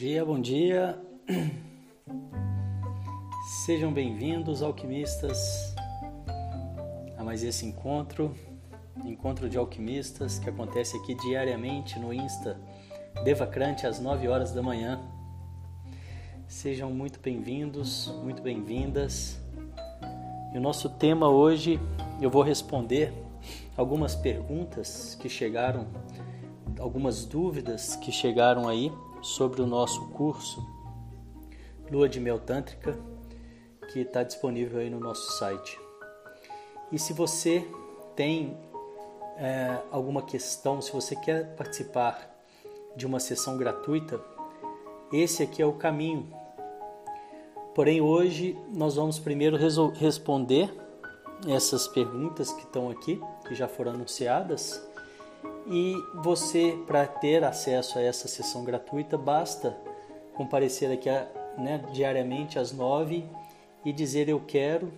dia, bom dia. Sejam bem-vindos, alquimistas, a mais esse encontro, encontro de alquimistas que acontece aqui diariamente no Insta Devacrante às 9 horas da manhã. Sejam muito bem-vindos, muito bem-vindas. E o nosso tema hoje, eu vou responder algumas perguntas que chegaram, algumas dúvidas que chegaram aí sobre o nosso curso Lua de Mel Tântrica, que está disponível aí no nosso site. E se você tem é, alguma questão, se você quer participar de uma sessão gratuita, esse aqui é o caminho. Porém, hoje nós vamos primeiro responder essas perguntas que estão aqui, que já foram anunciadas. E você, para ter acesso a essa sessão gratuita, basta comparecer aqui né, diariamente às nove e dizer eu quero,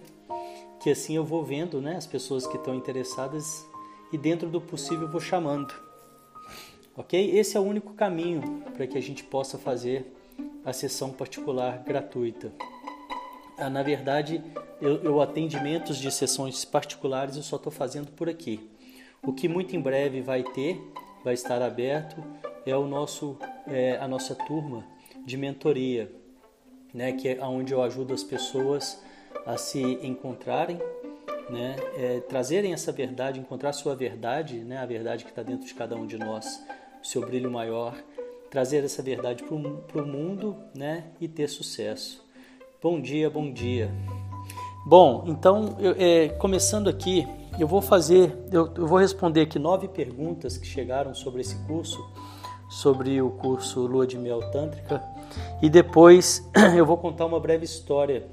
que assim eu vou vendo né, as pessoas que estão interessadas e dentro do possível vou chamando. Ok? Esse é o único caminho para que a gente possa fazer a sessão particular gratuita. Ah, na verdade, eu, eu atendimentos de sessões particulares eu só estou fazendo por aqui. O que muito em breve vai ter, vai estar aberto, é o nosso, é, a nossa turma de mentoria, né, que é onde eu ajudo as pessoas a se encontrarem, né, é, trazerem essa verdade, encontrar sua verdade, né, a verdade que está dentro de cada um de nós, o seu brilho maior, trazer essa verdade para o mundo né, e ter sucesso. Bom dia, bom dia. Bom, então, eu, é, começando aqui, eu vou fazer, eu, eu, vou responder aqui nove perguntas que chegaram sobre esse curso, sobre o curso Lua de Mel Tântrica, e depois eu vou contar uma breve história,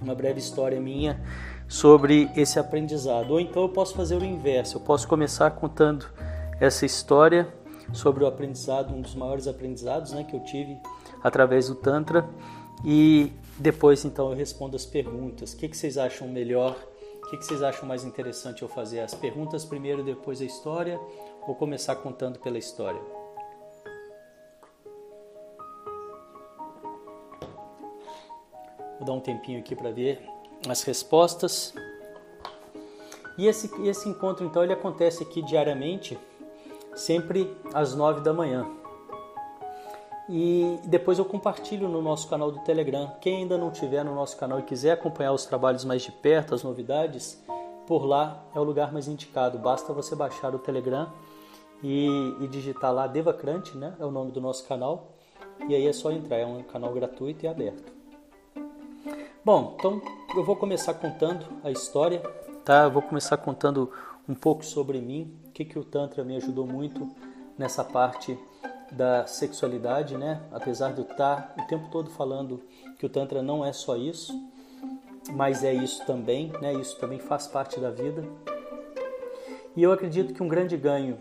uma breve história minha sobre esse aprendizado. Ou então eu posso fazer o inverso, eu posso começar contando essa história sobre o aprendizado, um dos maiores aprendizados né, que eu tive através do Tantra, e depois, então, eu respondo as perguntas. O que, que vocês acham melhor? O que, que vocês acham mais interessante eu fazer? As perguntas primeiro, depois a história? Ou começar contando pela história? Vou dar um tempinho aqui para ver as respostas. E esse, esse encontro, então, ele acontece aqui diariamente, sempre às nove da manhã e depois eu compartilho no nosso canal do Telegram. Quem ainda não tiver no nosso canal e quiser acompanhar os trabalhos mais de perto, as novidades, por lá é o lugar mais indicado. Basta você baixar o Telegram e, e digitar lá Devacrante, né? É o nome do nosso canal. E aí é só entrar, é um canal gratuito e aberto. Bom, então eu vou começar contando a história, tá? Eu vou começar contando um pouco sobre mim, o que, que o Tantra me ajudou muito nessa parte da sexualidade, né? Apesar de eu estar o tempo todo falando que o Tantra não é só isso, mas é isso também, né? Isso também faz parte da vida. E eu acredito que um grande ganho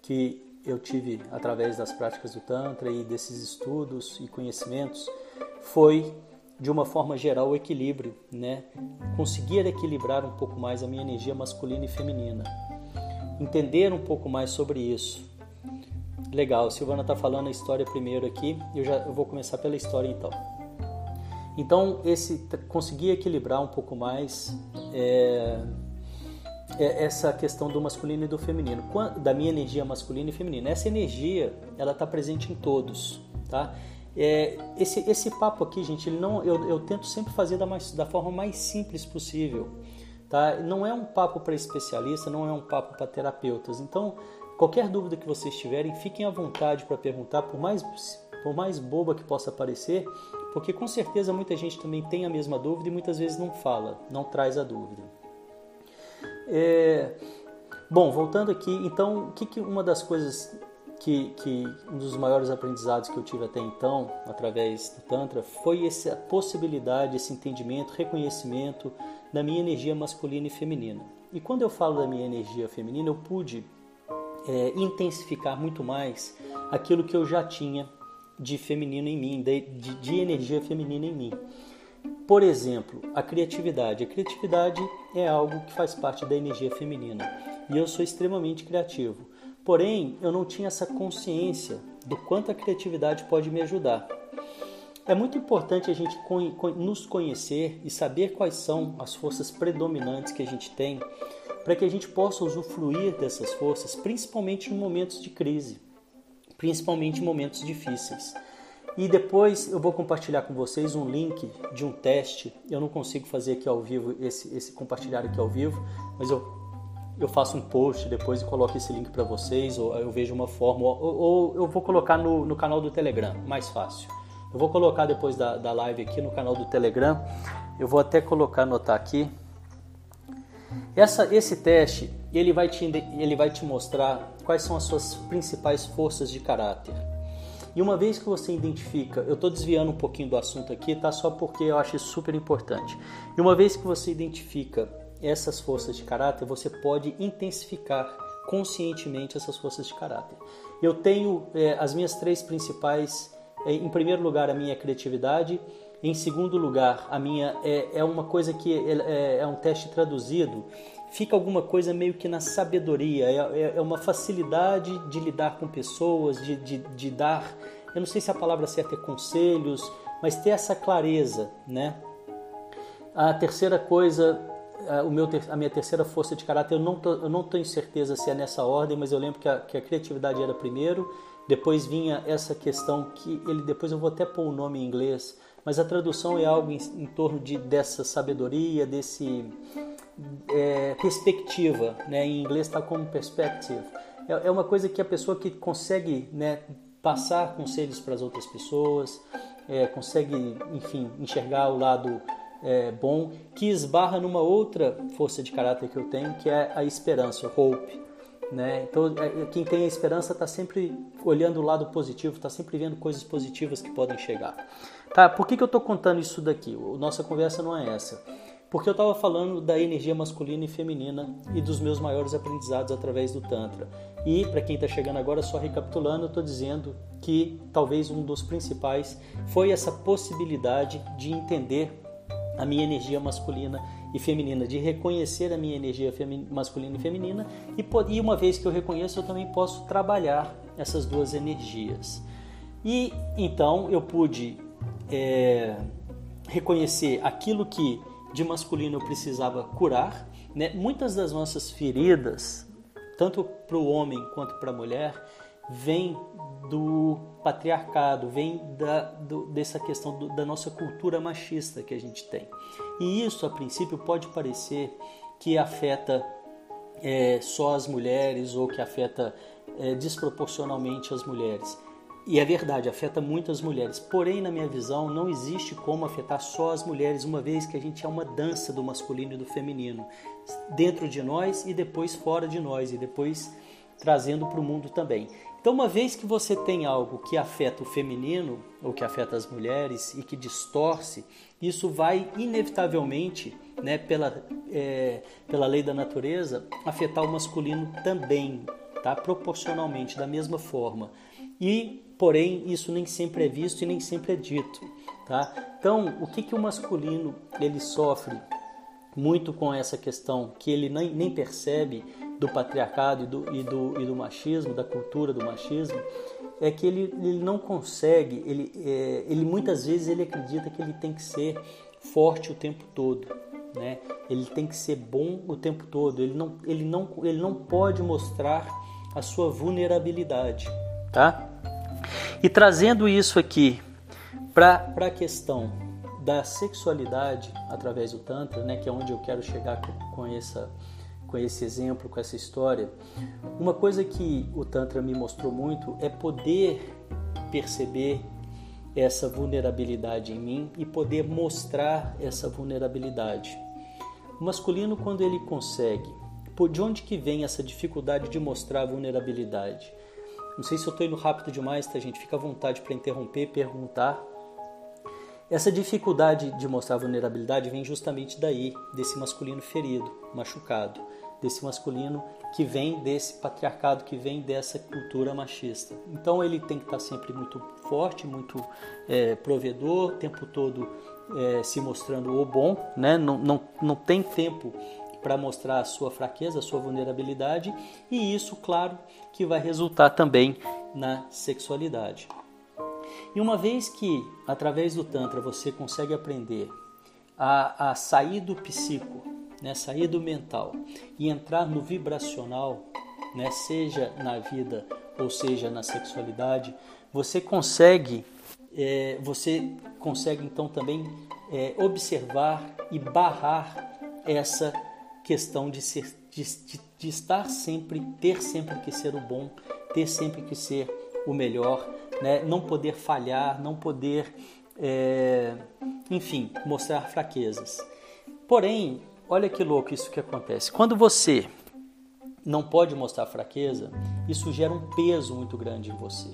que eu tive através das práticas do Tantra e desses estudos e conhecimentos foi, de uma forma geral, o equilíbrio, né? Conseguir equilibrar um pouco mais a minha energia masculina e feminina. Entender um pouco mais sobre isso Legal, Silvana está falando a história primeiro aqui, eu já eu vou começar pela história então. Então, esse conseguir equilibrar um pouco mais é, é essa questão do masculino e do feminino, da minha energia masculina e feminina. Essa energia, ela está presente em todos, tá? É, esse, esse papo aqui, gente, ele não, eu, eu tento sempre fazer da, mais, da forma mais simples possível. Tá? Não é um papo para especialista, não é um papo para terapeutas. Então, Qualquer dúvida que vocês tiverem, fiquem à vontade para perguntar, por mais, por mais boba que possa parecer, porque com certeza muita gente também tem a mesma dúvida e muitas vezes não fala, não traz a dúvida. É, bom, voltando aqui, então, o que, que uma das coisas que, que, um dos maiores aprendizados que eu tive até então, através do Tantra, foi essa possibilidade, esse entendimento, reconhecimento da minha energia masculina e feminina. E quando eu falo da minha energia feminina, eu pude é, intensificar muito mais aquilo que eu já tinha de feminino em mim, de, de, de energia feminina em mim. Por exemplo, a criatividade. A criatividade é algo que faz parte da energia feminina e eu sou extremamente criativo. Porém, eu não tinha essa consciência do quanto a criatividade pode me ajudar. É muito importante a gente nos conhecer e saber quais são as forças predominantes que a gente tem para que a gente possa usufruir dessas forças, principalmente em momentos de crise, principalmente em momentos difíceis. E depois eu vou compartilhar com vocês um link de um teste. Eu não consigo fazer aqui ao vivo, esse, esse compartilhar aqui ao vivo, mas eu, eu faço um post depois e coloco esse link para vocês, ou eu vejo uma forma, ou, ou eu vou colocar no, no canal do Telegram, mais fácil. Eu vou colocar depois da, da live aqui no canal do Telegram. Eu vou até colocar, anotar aqui. Essa, esse teste ele vai, te, ele vai te mostrar quais são as suas principais forças de caráter. E uma vez que você identifica, eu estou desviando um pouquinho do assunto aqui, tá? Só porque eu acho isso super importante. E uma vez que você identifica essas forças de caráter, você pode intensificar conscientemente essas forças de caráter. Eu tenho é, as minhas três principais, é, em primeiro lugar, a minha criatividade. Em segundo lugar, a minha é, é uma coisa que é, é, é um teste traduzido. Fica alguma coisa meio que na sabedoria, é, é, é uma facilidade de lidar com pessoas, de, de, de, dar, eu não sei se a palavra certa é conselhos, mas ter essa clareza, né? A terceira coisa, a, o meu, a minha terceira força de caráter, eu não, tô, eu não tenho certeza se é nessa ordem, mas eu lembro que a, que a criatividade era primeiro, depois vinha essa questão que ele depois eu vou até pôr o nome em inglês, mas a tradução é algo em, em torno de dessa sabedoria, desse é, perspectiva, né? em inglês está como perspective. É, é, uma coisa que a pessoa que consegue né, passar conselhos para as outras pessoas, é, consegue, enfim, enxergar o lado é, bom, que esbarra numa outra força de caráter que eu tenho, que é a esperança, hope. Né? Então, é, quem tem a esperança está sempre olhando o lado positivo, está sempre vendo coisas positivas que podem chegar. Tá? Por que, que eu estou contando isso daqui? Nossa conversa não é essa porque eu estava falando da energia masculina e feminina e dos meus maiores aprendizados através do Tantra. E para quem está chegando agora, só recapitulando, eu estou dizendo que talvez um dos principais foi essa possibilidade de entender a minha energia masculina e feminina, de reconhecer a minha energia masculina e feminina, e, e uma vez que eu reconheço, eu também posso trabalhar essas duas energias. E então eu pude é, reconhecer aquilo que de masculino eu precisava curar. Né? Muitas das nossas feridas, tanto para o homem quanto para a mulher, vem do patriarcado, vem da, do, dessa questão do, da nossa cultura machista que a gente tem. E isso, a princípio, pode parecer que afeta é, só as mulheres ou que afeta é, desproporcionalmente as mulheres. E é verdade, afeta muitas mulheres. Porém, na minha visão, não existe como afetar só as mulheres, uma vez que a gente é uma dança do masculino e do feminino, dentro de nós e depois fora de nós, e depois trazendo para o mundo também. Então, uma vez que você tem algo que afeta o feminino, ou que afeta as mulheres e que distorce, isso vai inevitavelmente, né, pela, é, pela lei da natureza, afetar o masculino também, tá? proporcionalmente, da mesma forma. E porém isso nem sempre é visto e nem sempre é dito, tá? Então, o que que o masculino ele sofre muito com essa questão que ele nem, nem percebe do patriarcado e do, e, do, e do machismo, da cultura do machismo, é que ele, ele não consegue, ele, é, ele muitas vezes ele acredita que ele tem que ser forte o tempo todo, né? Ele tem que ser bom o tempo todo, ele não, ele não, ele não pode mostrar a sua vulnerabilidade, tá? E trazendo isso aqui para a questão da sexualidade através do Tantra, né, que é onde eu quero chegar com, com, essa, com esse exemplo, com essa história, uma coisa que o Tantra me mostrou muito é poder perceber essa vulnerabilidade em mim e poder mostrar essa vulnerabilidade. O masculino, quando ele consegue, de onde que vem essa dificuldade de mostrar vulnerabilidade? Não sei se eu estou indo rápido demais, tá, gente? Fica à vontade para interromper, perguntar. Essa dificuldade de mostrar vulnerabilidade vem justamente daí, desse masculino ferido, machucado, desse masculino que vem desse patriarcado, que vem dessa cultura machista. Então ele tem que estar sempre muito forte, muito é, provedor, o tempo todo é, se mostrando o bom, né? não, não, não tem tempo para mostrar a sua fraqueza, a sua vulnerabilidade, e isso, claro, que vai resultar também na sexualidade. E uma vez que, através do Tantra, você consegue aprender a, a sair do psico, né, sair do mental e entrar no vibracional, né, seja na vida ou seja na sexualidade, você consegue, é, você consegue então também é, observar e barrar essa questão de, ser, de, de, de estar sempre, ter sempre que ser o bom, ter sempre que ser o melhor, né? não poder falhar, não poder, é, enfim, mostrar fraquezas. Porém, olha que louco isso que acontece. Quando você não pode mostrar fraqueza, isso gera um peso muito grande em você,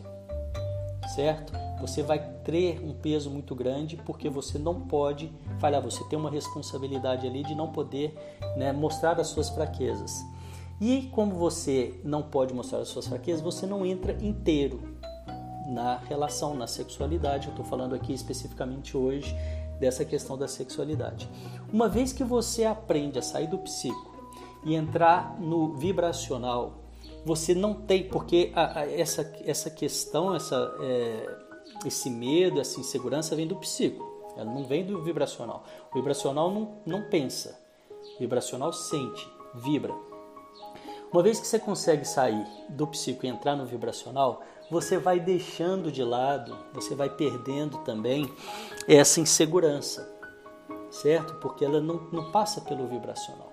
certo? Você vai ter um peso muito grande porque você não pode falhar, você tem uma responsabilidade ali de não poder né, mostrar as suas fraquezas. E como você não pode mostrar as suas fraquezas, você não entra inteiro na relação, na sexualidade. Eu estou falando aqui especificamente hoje dessa questão da sexualidade. Uma vez que você aprende a sair do psico e entrar no vibracional, você não tem, porque a, a, essa, essa questão, essa, é, esse medo, essa insegurança vem do psico, ela não vem do vibracional. O vibracional não, não pensa, o vibracional sente, vibra. Uma vez que você consegue sair do psico e entrar no vibracional, você vai deixando de lado, você vai perdendo também essa insegurança, certo? Porque ela não, não passa pelo vibracional,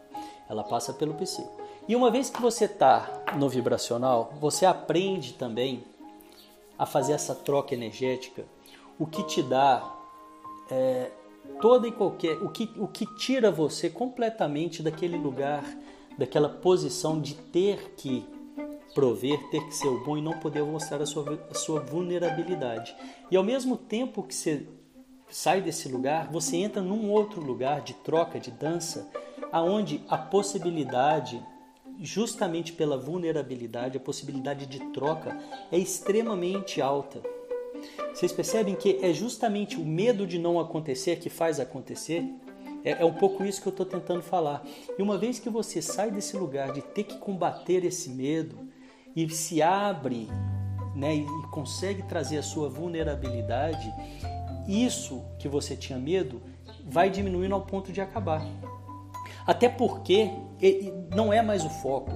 ela passa pelo psico. E uma vez que você está no vibracional, você aprende também a fazer essa troca energética, o que te dá é, toda e qualquer, o que, o que tira você completamente daquele lugar, daquela posição de ter que prover, ter que ser o bom e não poder mostrar a sua, a sua vulnerabilidade. E ao mesmo tempo que você sai desse lugar, você entra num outro lugar de troca, de dança, aonde a possibilidade, justamente pela vulnerabilidade, a possibilidade de troca é extremamente alta. Vocês percebem que é justamente o medo de não acontecer que faz acontecer? É, é um pouco isso que eu estou tentando falar. E uma vez que você sai desse lugar de ter que combater esse medo e se abre né, e consegue trazer a sua vulnerabilidade, isso que você tinha medo vai diminuindo ao ponto de acabar. Até porque não é mais o foco.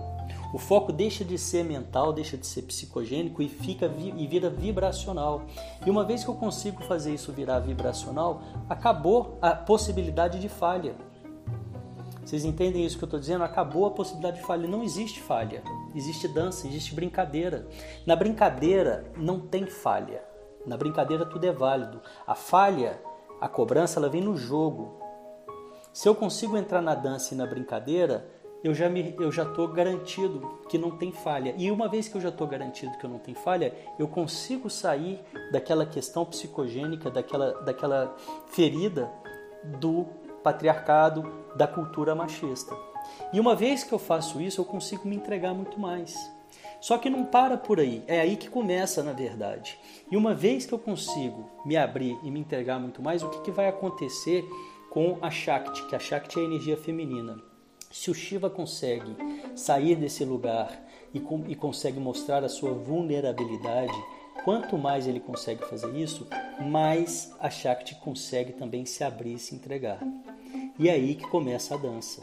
O foco deixa de ser mental, deixa de ser psicogênico e fica e vira vibracional. E uma vez que eu consigo fazer isso virar vibracional, acabou a possibilidade de falha. Vocês entendem isso que eu estou dizendo? Acabou a possibilidade de falha. Não existe falha. Existe dança, existe brincadeira. Na brincadeira não tem falha. Na brincadeira tudo é válido. A falha, a cobrança, ela vem no jogo. Se eu consigo entrar na dança e na brincadeira, eu já me, eu já estou garantido que não tem falha. E uma vez que eu já estou garantido que eu não tenho falha, eu consigo sair daquela questão psicogênica, daquela, daquela ferida do patriarcado, da cultura machista. E uma vez que eu faço isso, eu consigo me entregar muito mais. Só que não para por aí, é aí que começa na verdade. E uma vez que eu consigo me abrir e me entregar muito mais, o que, que vai acontecer com a Shakti? Que a Shakti é a energia feminina. Se o Shiva consegue sair desse lugar e, com, e consegue mostrar a sua vulnerabilidade, quanto mais ele consegue fazer isso, mais a Shakti consegue também se abrir e se entregar. E é aí que começa a dança.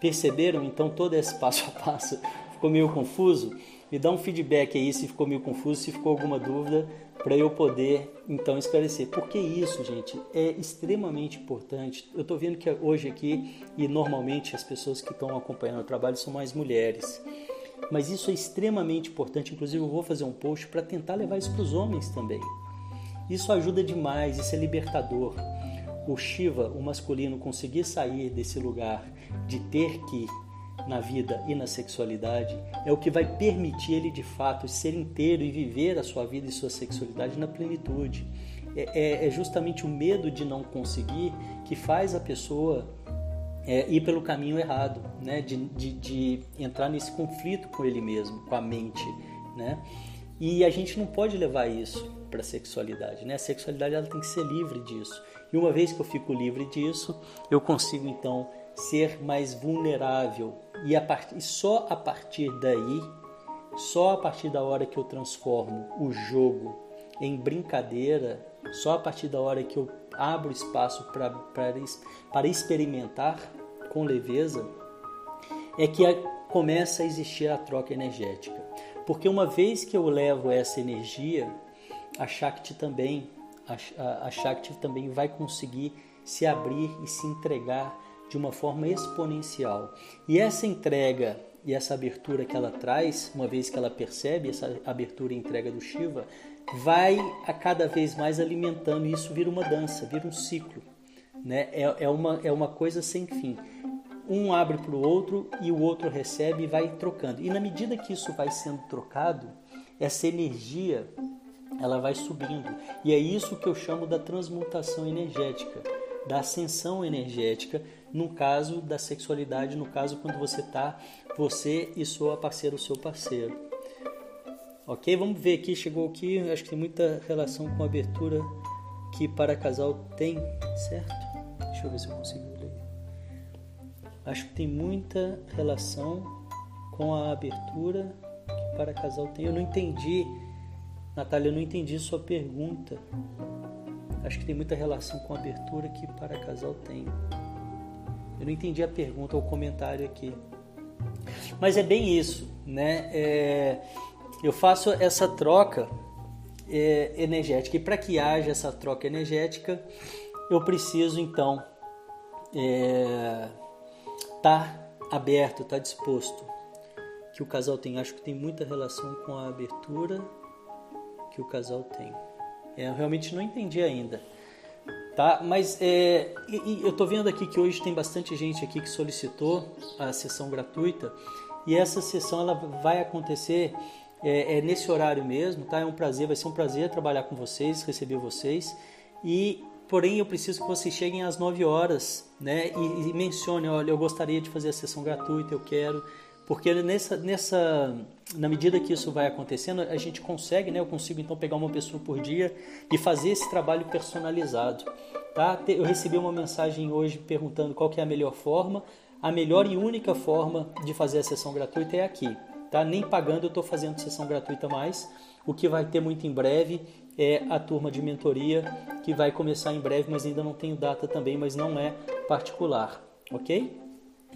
Perceberam então todo esse passo a passo? Ficou meio confuso? Me dá um feedback aí se ficou meio confuso, se ficou alguma dúvida, para eu poder então esclarecer. Porque isso, gente, é extremamente importante. Eu estou vendo que hoje aqui, e normalmente as pessoas que estão acompanhando o trabalho são mais mulheres. Mas isso é extremamente importante. Inclusive, eu vou fazer um post para tentar levar isso para os homens também. Isso ajuda demais, isso é libertador. O Shiva, o masculino, conseguir sair desse lugar de ter que na vida e na sexualidade é o que vai permitir ele de fato ser inteiro e viver a sua vida e sua sexualidade na plenitude. É, é, é justamente o medo de não conseguir que faz a pessoa é, ir pelo caminho errado, né? De, de, de, entrar nesse conflito com ele mesmo, com a mente. Né? E a gente não pode levar isso para a sexualidade. Né? A sexualidade ela tem que ser livre disso. E uma vez que eu fico livre disso, eu consigo então ser mais vulnerável e, a part... e só a partir daí, só a partir da hora que eu transformo o jogo em brincadeira, só a partir da hora que eu abro espaço para experimentar com leveza, é que a, começa a existir a troca energética. Porque uma vez que eu levo essa energia, a Shakti também, a, a Shakti também vai conseguir se abrir e se entregar de uma forma exponencial. E essa entrega e essa abertura que ela traz, uma vez que ela percebe essa abertura e entrega do Shiva, vai a cada vez mais alimentando e isso vira uma dança, vira um ciclo. Né? É, é, uma, é uma coisa sem fim. Um abre para o outro e o outro recebe e vai trocando. E na medida que isso vai sendo trocado, essa energia ela vai subindo. E é isso que eu chamo da transmutação energética da ascensão energética, no caso da sexualidade, no caso quando você está, você e sua parceira, o seu parceiro. Ok? Vamos ver aqui, chegou aqui, acho que tem muita relação com a abertura que para casal tem, certo? Deixa eu ver se eu consigo ler. Acho que tem muita relação com a abertura que para casal tem. Eu não entendi, Natália, eu não entendi sua pergunta. Acho que tem muita relação com a abertura que para casal tem. Eu não entendi a pergunta ou o comentário aqui. Mas é bem isso, né? É, eu faço essa troca é, energética. E para que haja essa troca energética, eu preciso então estar é, tá aberto, estar tá disposto. Que o casal tem. Acho que tem muita relação com a abertura que o casal tem. É, eu realmente não entendi ainda. Tá? Mas é, e, e eu estou vendo aqui que hoje tem bastante gente aqui que solicitou a sessão gratuita e essa sessão ela vai acontecer é, é, nesse horário mesmo, tá? É um prazer, vai ser um prazer trabalhar com vocês, receber vocês e porém eu preciso que vocês cheguem às 9 horas, né? E, e mencione, olha, eu gostaria de fazer a sessão gratuita, eu quero porque nessa, nessa, na medida que isso vai acontecendo, a gente consegue, né? Eu consigo então pegar uma pessoa por dia e fazer esse trabalho personalizado, tá? Eu recebi uma mensagem hoje perguntando qual é a melhor forma. A melhor e única forma de fazer a sessão gratuita é aqui, tá? Nem pagando eu estou fazendo sessão gratuita mais. O que vai ter muito em breve é a turma de mentoria que vai começar em breve, mas ainda não tenho data também, mas não é particular, ok?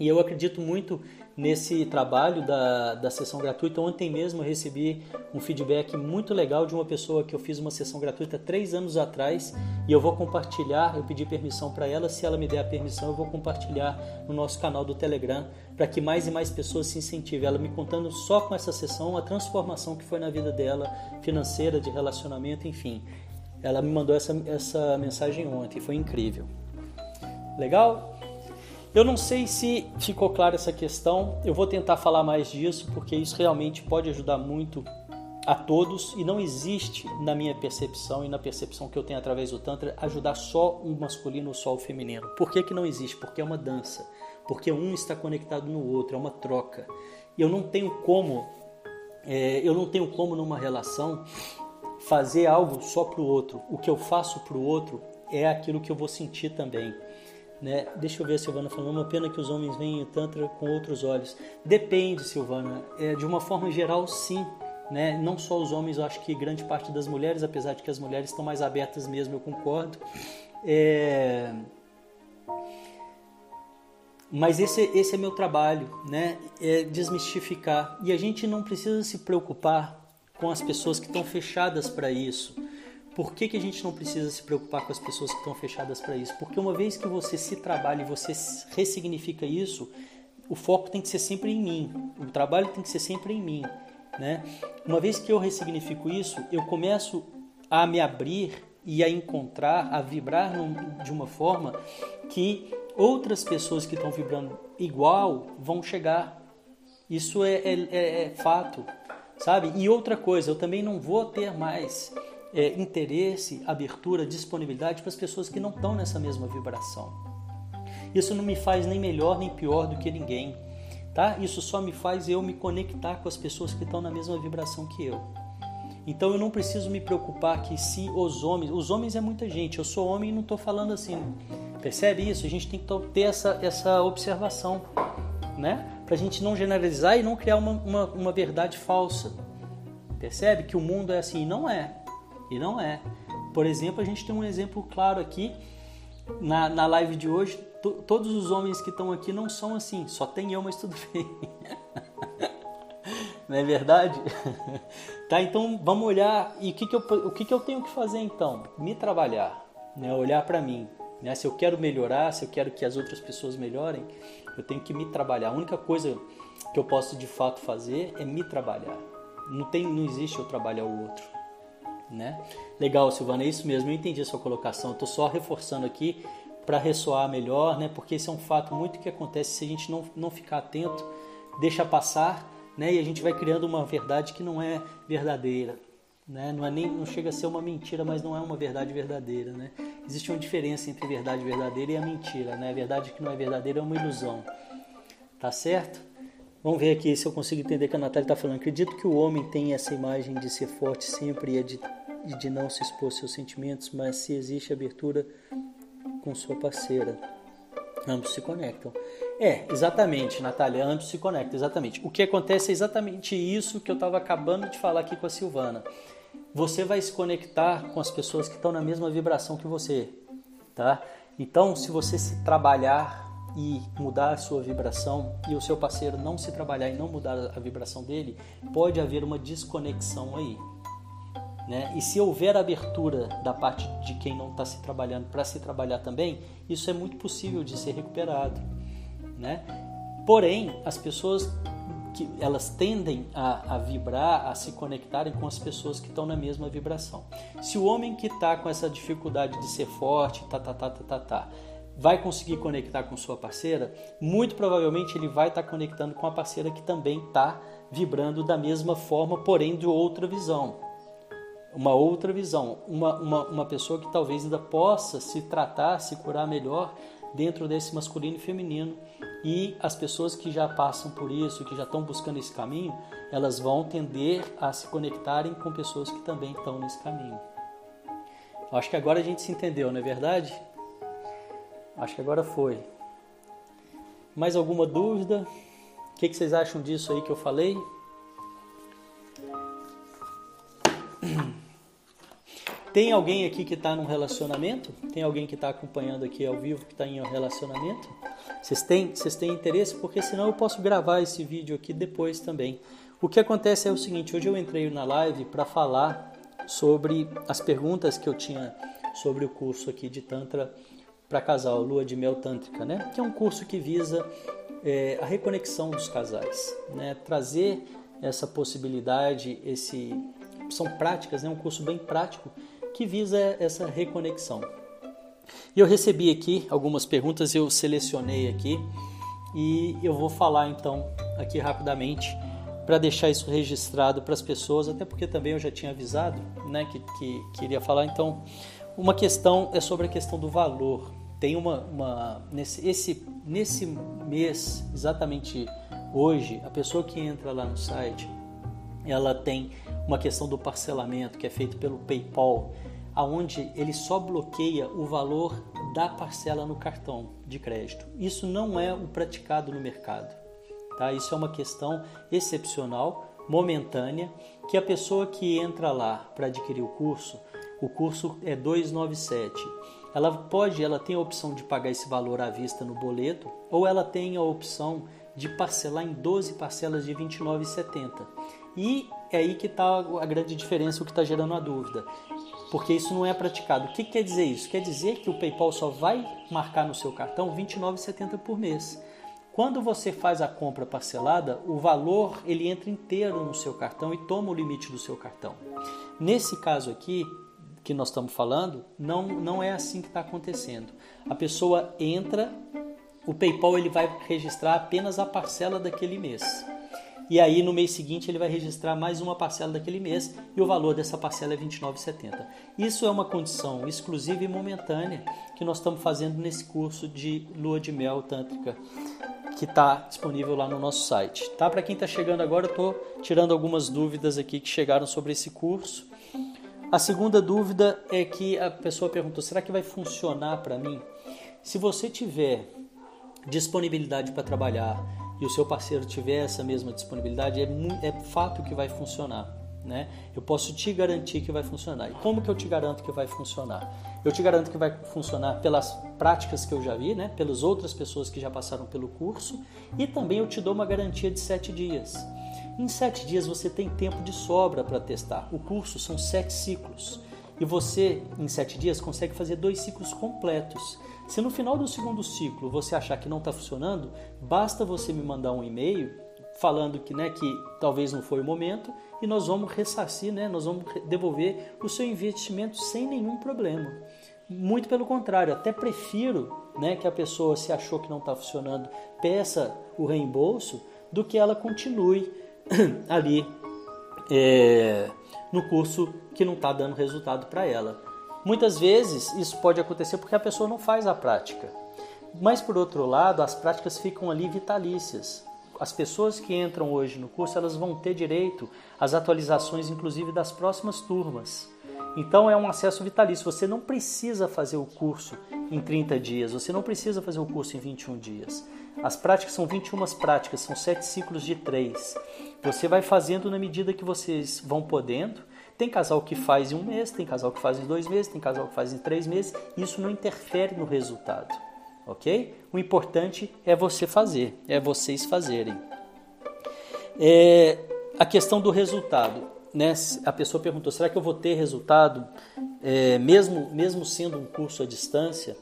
E eu acredito muito nesse trabalho da, da sessão gratuita. Ontem mesmo recebi um feedback muito legal de uma pessoa que eu fiz uma sessão gratuita três anos atrás e eu vou compartilhar. Eu pedi permissão para ela, se ela me der a permissão, eu vou compartilhar no nosso canal do Telegram para que mais e mais pessoas se incentivem. Ela me contando só com essa sessão a transformação que foi na vida dela, financeira, de relacionamento, enfim. Ela me mandou essa, essa mensagem ontem, foi incrível. Legal? Eu não sei se ficou clara essa questão, eu vou tentar falar mais disso porque isso realmente pode ajudar muito a todos e não existe na minha percepção e na percepção que eu tenho através do Tantra ajudar só o masculino ou só o feminino. Por que, que não existe? Porque é uma dança, porque um está conectado no outro, é uma troca. E eu não tenho como, é, eu não tenho como numa relação fazer algo só para o outro. O que eu faço para o outro é aquilo que eu vou sentir também. Né? Deixa eu ver, Silvana falando, uma pena que os homens veem o Tantra com outros olhos. Depende, Silvana. É, de uma forma geral, sim. Né? Não só os homens, eu acho que grande parte das mulheres, apesar de que as mulheres estão mais abertas mesmo, eu concordo. É... Mas esse, esse é meu trabalho, né? É desmistificar. E a gente não precisa se preocupar com as pessoas que estão fechadas para isso. Por que, que a gente não precisa se preocupar com as pessoas que estão fechadas para isso? Porque uma vez que você se trabalha e você ressignifica isso, o foco tem que ser sempre em mim, o trabalho tem que ser sempre em mim. Né? Uma vez que eu ressignifico isso, eu começo a me abrir e a encontrar, a vibrar de uma forma que outras pessoas que estão vibrando igual vão chegar. Isso é, é, é, é fato, sabe? E outra coisa, eu também não vou ter mais é, interesse, abertura, disponibilidade para as pessoas que não estão nessa mesma vibração. Isso não me faz nem melhor nem pior do que ninguém, tá? Isso só me faz eu me conectar com as pessoas que estão na mesma vibração que eu. Então eu não preciso me preocupar que se os homens, os homens é muita gente, eu sou homem e não estou falando assim Percebe isso? A gente tem que ter essa, essa observação, né? Para a gente não generalizar e não criar uma, uma, uma verdade falsa. Percebe que o mundo é assim? Não é. E não é. Por exemplo, a gente tem um exemplo claro aqui na, na live de hoje. todos os homens que estão aqui não são assim. Só tem eu, mas tudo bem. não é verdade? tá, então vamos olhar. E o que, que, eu, o que, que eu tenho que fazer então? Me trabalhar, né? olhar para mim. Né? Se eu quero melhorar, se eu quero que as outras pessoas melhorem, eu tenho que me trabalhar. A única coisa que eu posso de fato fazer é me trabalhar. Não, tem, não existe eu trabalhar o outro. Né? Legal, Silvana, é isso mesmo. Eu entendi a sua colocação. Estou só reforçando aqui para ressoar melhor, né? porque esse é um fato muito que acontece se a gente não, não ficar atento, deixa passar né? e a gente vai criando uma verdade que não é verdadeira. Né? Não, é nem, não chega a ser uma mentira, mas não é uma verdade verdadeira. Né? Existe uma diferença entre verdade verdadeira e a mentira. Né? A verdade que não é verdadeira é uma ilusão. Tá certo? Vamos ver aqui se eu consigo entender que a Natália está falando. Acredito que o homem tem essa imagem de ser forte sempre e de, de não se expor seus sentimentos, mas se existe abertura com sua parceira, ambos se conectam. É, exatamente, Natália, ambos se conectam, exatamente. O que acontece é exatamente isso que eu estava acabando de falar aqui com a Silvana. Você vai se conectar com as pessoas que estão na mesma vibração que você, tá? Então, se você se trabalhar e mudar a sua vibração e o seu parceiro não se trabalhar e não mudar a vibração dele, pode haver uma desconexão aí. Né? E se houver abertura da parte de quem não está se trabalhando para se trabalhar também, isso é muito possível de ser recuperado. Né? Porém, as pessoas que elas tendem a, a, vibrar, a se conectarem com as pessoas que estão na mesma vibração. Se o homem que está com essa dificuldade de ser forte, tá, tá, tá, tá, tá, tá, vai conseguir conectar com sua parceira, muito provavelmente ele vai estar tá conectando com a parceira que também está vibrando da mesma forma, porém de outra visão. Uma outra visão, uma, uma, uma pessoa que talvez ainda possa se tratar, se curar melhor dentro desse masculino e feminino. E as pessoas que já passam por isso, que já estão buscando esse caminho, elas vão tender a se conectarem com pessoas que também estão nesse caminho. Acho que agora a gente se entendeu, não é verdade? Acho que agora foi. Mais alguma dúvida? O que, vocês acham disso aí que eu falei? Tem alguém aqui que está num relacionamento? Tem alguém que está acompanhando aqui ao vivo que está em um relacionamento? Vocês têm, vocês têm interesse? Porque senão eu posso gravar esse vídeo aqui depois também. O que acontece é o seguinte: hoje eu entrei na live para falar sobre as perguntas que eu tinha sobre o curso aqui de Tantra para casal, Lua de Mel Tântrica, né? Que é um curso que visa é, a reconexão dos casais, né? Trazer essa possibilidade, esse são práticas, né? Um curso bem prático que visa essa reconexão. Eu recebi aqui algumas perguntas, eu selecionei aqui e eu vou falar então aqui rapidamente para deixar isso registrado para as pessoas, até porque também eu já tinha avisado, né, que, que, falar. Então, uma questão é sobre a questão do valor tem uma, uma nesse, esse, nesse mês, exatamente hoje, a pessoa que entra lá no site, ela tem uma questão do parcelamento que é feito pelo PayPal, aonde ele só bloqueia o valor da parcela no cartão de crédito. Isso não é o praticado no mercado, tá? Isso é uma questão excepcional, momentânea, que a pessoa que entra lá para adquirir o curso, o curso é 297 ela pode, ela tem a opção de pagar esse valor à vista no boleto ou ela tem a opção de parcelar em 12 parcelas de R$ 29,70. E é aí que está a grande diferença, o que está gerando a dúvida. Porque isso não é praticado. O que quer dizer isso? Quer dizer que o PayPal só vai marcar no seu cartão R$ 29,70 por mês. Quando você faz a compra parcelada, o valor ele entra inteiro no seu cartão e toma o limite do seu cartão. Nesse caso aqui, que nós estamos falando, não, não é assim que está acontecendo. A pessoa entra, o PayPal ele vai registrar apenas a parcela daquele mês. E aí no mês seguinte ele vai registrar mais uma parcela daquele mês e o valor dessa parcela é R$ 29,70. Isso é uma condição exclusiva e momentânea que nós estamos fazendo nesse curso de lua de mel tântrica que está disponível lá no nosso site. Tá? Para quem está chegando agora, eu estou tirando algumas dúvidas aqui que chegaram sobre esse curso a segunda dúvida é que a pessoa perguntou: será que vai funcionar para mim? Se você tiver disponibilidade para trabalhar e o seu parceiro tiver essa mesma disponibilidade, é, é fato que vai funcionar. Né? Eu posso te garantir que vai funcionar. E como que eu te garanto que vai funcionar? Eu te garanto que vai funcionar pelas práticas que eu já vi, né? pelas outras pessoas que já passaram pelo curso, e também eu te dou uma garantia de sete dias. Em sete dias você tem tempo de sobra para testar. O curso são sete ciclos. E você, em sete dias, consegue fazer dois ciclos completos. Se no final do segundo ciclo você achar que não está funcionando, basta você me mandar um e-mail falando que, né, que talvez não foi o momento e nós vamos ressarcir, né, nós vamos devolver o seu investimento sem nenhum problema. Muito pelo contrário, até prefiro né, que a pessoa, se achou que não está funcionando, peça o reembolso do que ela continue ali é, no curso que não está dando resultado para ela. Muitas vezes isso pode acontecer porque a pessoa não faz a prática. Mas por outro lado, as práticas ficam ali vitalícias. As pessoas que entram hoje no curso, elas vão ter direito às atualizações inclusive das próximas turmas. Então é um acesso vitalício. Você não precisa fazer o curso em 30 dias, você não precisa fazer o curso em 21 dias. As práticas são 21 práticas, são sete ciclos de três. Você vai fazendo na medida que vocês vão podendo. Tem casal que faz em um mês, tem casal que faz em dois meses, tem casal que faz em três meses. Isso não interfere no resultado, ok? O importante é você fazer, é vocês fazerem. É, a questão do resultado, né? A pessoa perguntou: será que eu vou ter resultado, é, mesmo mesmo sendo um curso à distância?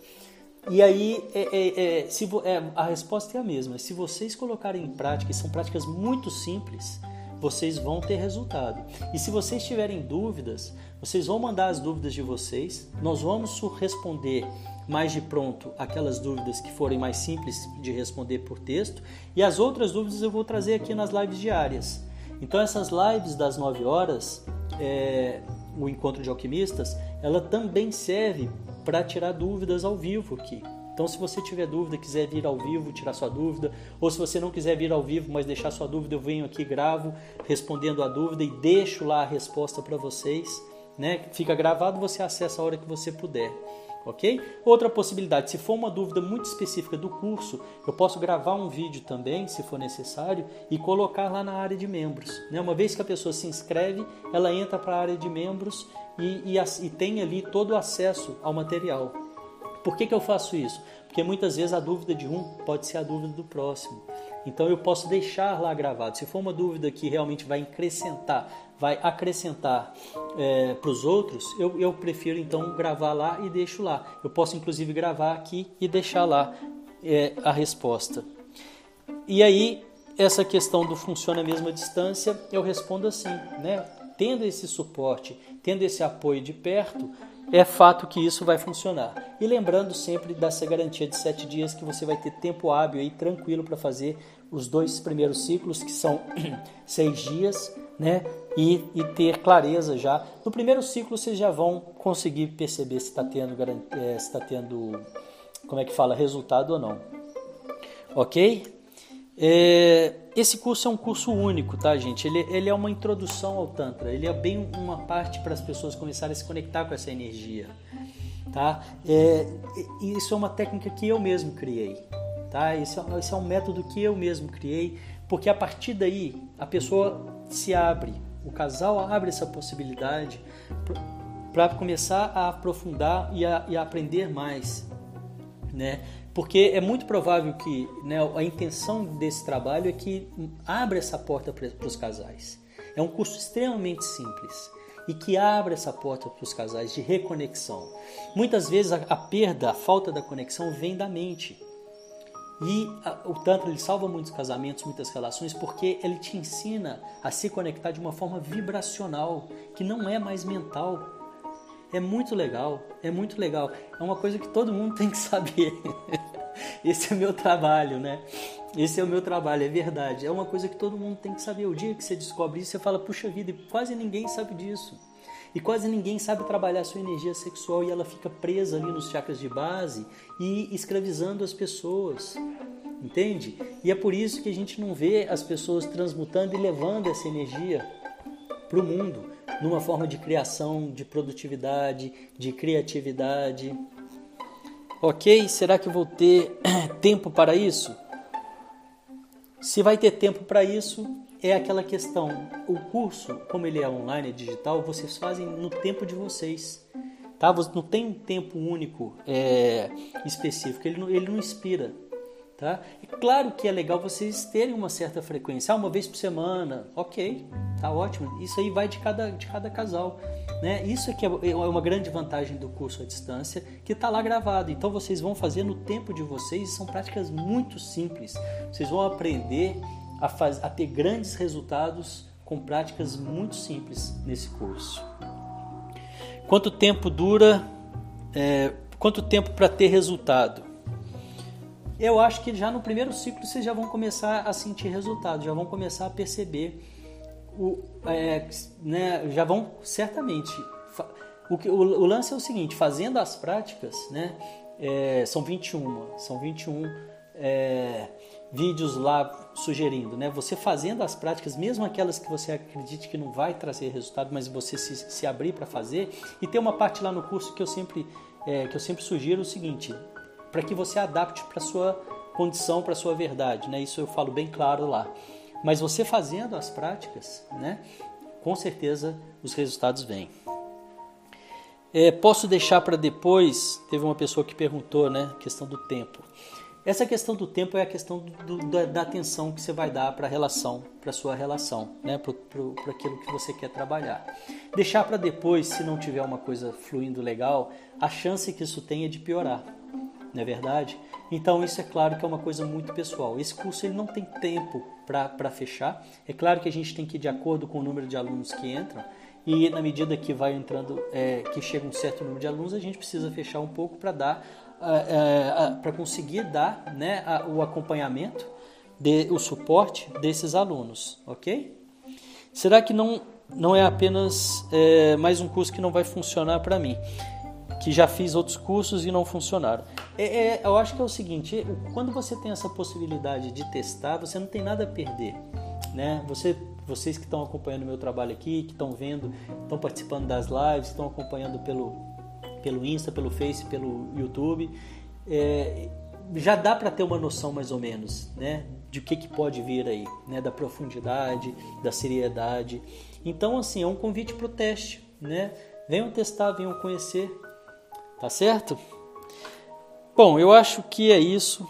E aí, é, é, é, se, é, a resposta é a mesma. Se vocês colocarem em prática, e são práticas muito simples, vocês vão ter resultado. E se vocês tiverem dúvidas, vocês vão mandar as dúvidas de vocês. Nós vamos responder mais de pronto aquelas dúvidas que forem mais simples de responder por texto. E as outras dúvidas eu vou trazer aqui nas lives diárias. Então, essas lives das 9 horas, é, o encontro de alquimistas, ela também serve para tirar dúvidas ao vivo aqui. Então, se você tiver dúvida, quiser vir ao vivo, tirar sua dúvida, ou se você não quiser vir ao vivo, mas deixar sua dúvida, eu venho aqui, gravo, respondendo a dúvida e deixo lá a resposta para vocês. Né? Fica gravado, você acessa a hora que você puder. Ok? Outra possibilidade, se for uma dúvida muito específica do curso, eu posso gravar um vídeo também, se for necessário, e colocar lá na área de membros. Né? Uma vez que a pessoa se inscreve, ela entra para a área de membros e, e, e tem ali todo o acesso ao material. Por que, que eu faço isso? Porque muitas vezes a dúvida de um pode ser a dúvida do próximo. Então eu posso deixar lá gravado. Se for uma dúvida que realmente vai acrescentar, vai acrescentar é, para os outros, eu, eu prefiro então gravar lá e deixo lá. Eu posso inclusive gravar aqui e deixar lá é, a resposta. E aí essa questão do funciona mesmo à distância, eu respondo assim, né? Tendo esse suporte tendo esse apoio de perto, é fato que isso vai funcionar. E lembrando sempre dessa garantia de sete dias que você vai ter tempo hábil e tranquilo para fazer os dois primeiros ciclos, que são seis dias, né? E, e, ter clareza já. No primeiro ciclo vocês já vão conseguir perceber se está tendo, é, se tá tendo, como é que fala, resultado ou não. Ok? É, esse curso é um curso único, tá, gente? Ele, ele é uma introdução ao Tantra. Ele é bem uma parte para as pessoas começarem a se conectar com essa energia, tá? É, isso é uma técnica que eu mesmo criei, tá? Esse é, é um método que eu mesmo criei, porque a partir daí a pessoa se abre, o casal abre essa possibilidade para começar a aprofundar e a, e a aprender mais, né? Porque é muito provável que né, a intenção desse trabalho é que abra essa porta para os casais. É um curso extremamente simples e que abre essa porta para os casais de reconexão. Muitas vezes a, a, perda, a falta da conexão vem da mente. E a, o Tantra ele salva muitos casamentos, muitas relações, porque ele te ensina a se conectar de uma forma vibracional, que não é mais mental, é muito legal, é muito legal. É uma coisa que todo mundo tem que saber. Esse é meu trabalho, né? Esse é o meu trabalho, é verdade. É uma coisa que todo mundo tem que saber. O dia que você descobre isso, você fala, puxa vida, e quase ninguém sabe disso. E quase ninguém sabe trabalhar sua energia sexual e ela fica presa ali nos chakras de base e escravizando as pessoas. Entende? E é por isso que a gente não vê as pessoas transmutando e levando essa energia para o mundo numa forma de criação, de produtividade, de criatividade. Ok? Será que vou ter tempo para isso? Se vai ter tempo para isso, é aquela questão. O curso, como ele é online, é digital, vocês fazem no tempo de vocês. Tá? Não tem um tempo único é, específico, ele não, ele não inspira. Tá? É claro que é legal vocês terem uma certa frequência, ah, uma vez por semana, ok, tá ótimo. Isso aí vai de cada, de cada casal. Né? Isso é que é, é uma grande vantagem do curso à distância, que está lá gravado. Então vocês vão fazer no tempo de vocês, são práticas muito simples. Vocês vão aprender a, faz, a ter grandes resultados com práticas muito simples nesse curso. Quanto tempo dura? É, quanto tempo para ter resultado? eu acho que já no primeiro ciclo vocês já vão começar a sentir resultado, já vão começar a perceber o, é, né, já vão certamente. O, que, o, o, lance é o seguinte: fazendo as práticas, né, é, são 21, são 21 é, vídeos lá sugerindo, né? Você fazendo as práticas, mesmo aquelas que você acredite que não vai trazer resultado, mas você se, se abrir para fazer. E tem uma parte lá no curso que eu sempre, é, que eu sempre sugiro o seguinte: para que você adapte para sua condição, para sua verdade, né? Isso eu falo bem claro lá. Mas você fazendo as práticas, né? Com certeza os resultados vêm. É, posso deixar para depois? Teve uma pessoa que perguntou, né? Questão do tempo. Essa questão do tempo é a questão do, do, da atenção que você vai dar para a relação, para sua relação, né? para aquilo que você quer trabalhar. Deixar para depois, se não tiver uma coisa fluindo legal, a chance que isso tem é de piorar não é verdade? Então isso é claro que é uma coisa muito pessoal. Esse curso ele não tem tempo para fechar. É claro que a gente tem que ir de acordo com o número de alunos que entram e na medida que vai entrando, é, que chega um certo número de alunos, a gente precisa fechar um pouco para dar, é, para conseguir dar, né, o acompanhamento, de, o suporte desses alunos, ok? Será que não não é apenas é, mais um curso que não vai funcionar para mim? Que já fiz outros cursos e não funcionaram. É, é, eu acho que é o seguinte: quando você tem essa possibilidade de testar, você não tem nada a perder. Né? Você, vocês que estão acompanhando meu trabalho aqui, que estão vendo, estão participando das lives, estão acompanhando pelo, pelo Insta, pelo Face, pelo YouTube, é, já dá para ter uma noção mais ou menos né? de o que, que pode vir aí, né? da profundidade, da seriedade. Então, assim, é um convite para o teste. Né? Venham testar, venham conhecer, Tá certo? Bom, eu acho que é isso.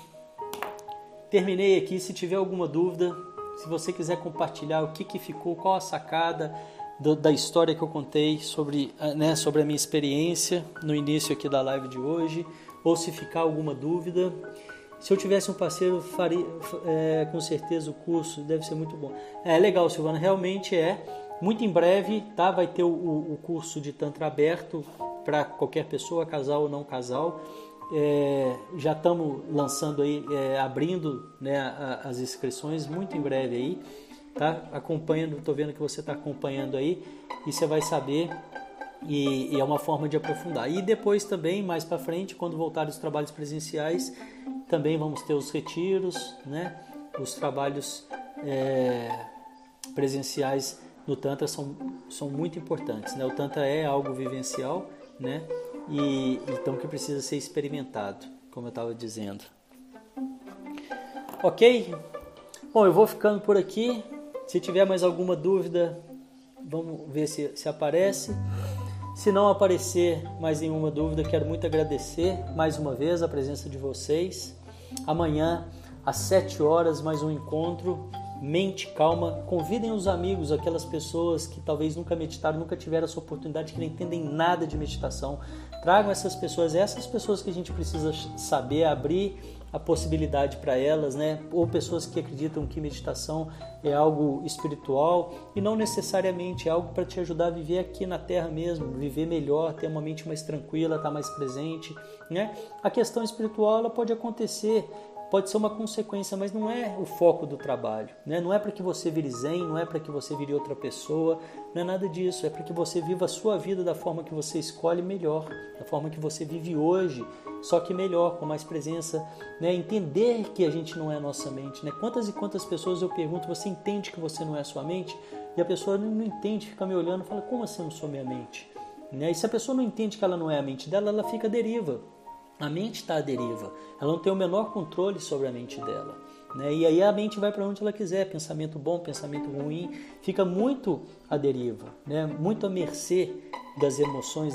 Terminei aqui. Se tiver alguma dúvida, se você quiser compartilhar o que, que ficou, qual a sacada do, da história que eu contei sobre, né, sobre a minha experiência no início aqui da live de hoje, ou se ficar alguma dúvida. Se eu tivesse um parceiro, faria é, com certeza o curso, deve ser muito bom. É legal, Silvana, realmente é. Muito em breve, tá? Vai ter o, o curso de Tantra aberto para qualquer pessoa, casal ou não casal. É, já estamos lançando aí, é, abrindo né, as inscrições muito em breve aí, tá? Acompanhando, estou vendo que você está acompanhando aí e você vai saber e, e, é uma forma de aprofundar. E depois também, mais para frente, quando voltarem os trabalhos presenciais, também vamos ter os retiros, né? Os trabalhos é, presenciais no Tantra são, são muito importantes, né? O Tantra é algo vivencial né? E então que precisa ser experimentado, como eu estava dizendo. Ok? Bom, eu vou ficando por aqui. Se tiver mais alguma dúvida, vamos ver se, se aparece. Se não aparecer mais nenhuma dúvida, quero muito agradecer mais uma vez a presença de vocês. Amanhã, às 7 horas, mais um encontro mente calma, convidem os amigos, aquelas pessoas que talvez nunca meditaram, nunca tiveram essa oportunidade, que não entendem nada de meditação. Tragam essas pessoas, essas pessoas que a gente precisa saber abrir a possibilidade para elas, né? Ou pessoas que acreditam que meditação é algo espiritual e não necessariamente é algo para te ajudar a viver aqui na Terra mesmo, viver melhor, ter uma mente mais tranquila, estar tá mais presente, né? A questão espiritual ela pode acontecer pode ser uma consequência, mas não é o foco do trabalho. Né? Não é para que você vire zen, não é para que você vire outra pessoa, não é nada disso. É para que você viva a sua vida da forma que você escolhe melhor, da forma que você vive hoje, só que melhor, com mais presença. Né? Entender que a gente não é a nossa mente. Né? Quantas e quantas pessoas eu pergunto, você entende que você não é a sua mente? E a pessoa não entende, fica me olhando e fala, como assim eu não sou minha mente? Né? E se a pessoa não entende que ela não é a mente dela, ela fica deriva A mente está à deriva, ela não tem o menor controle sobre a mente dela. Né? E aí a mente vai para onde ela quiser, pensamento bom, pensamento ruim, fica muito à deriva, né? muito à mercê das emoções,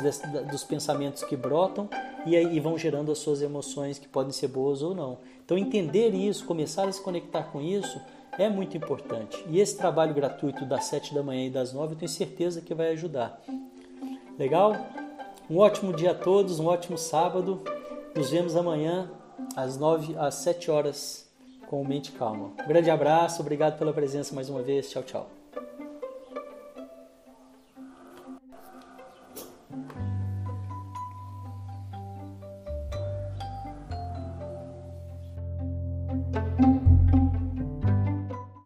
dos pensamentos que brotam e aí vão gerando as suas emoções que podem ser boas ou não. Então entender isso, começar a se conectar com isso é muito importante. E esse trabalho gratuito das 7 da manhã e das 9 eu tenho certeza que vai ajudar. Legal? Um ótimo dia a todos, um ótimo sábado. Nos vemos amanhã às 9 às 7 horas com mente calma. Um grande abraço, obrigado pela presença mais uma vez. Tchau, tchau.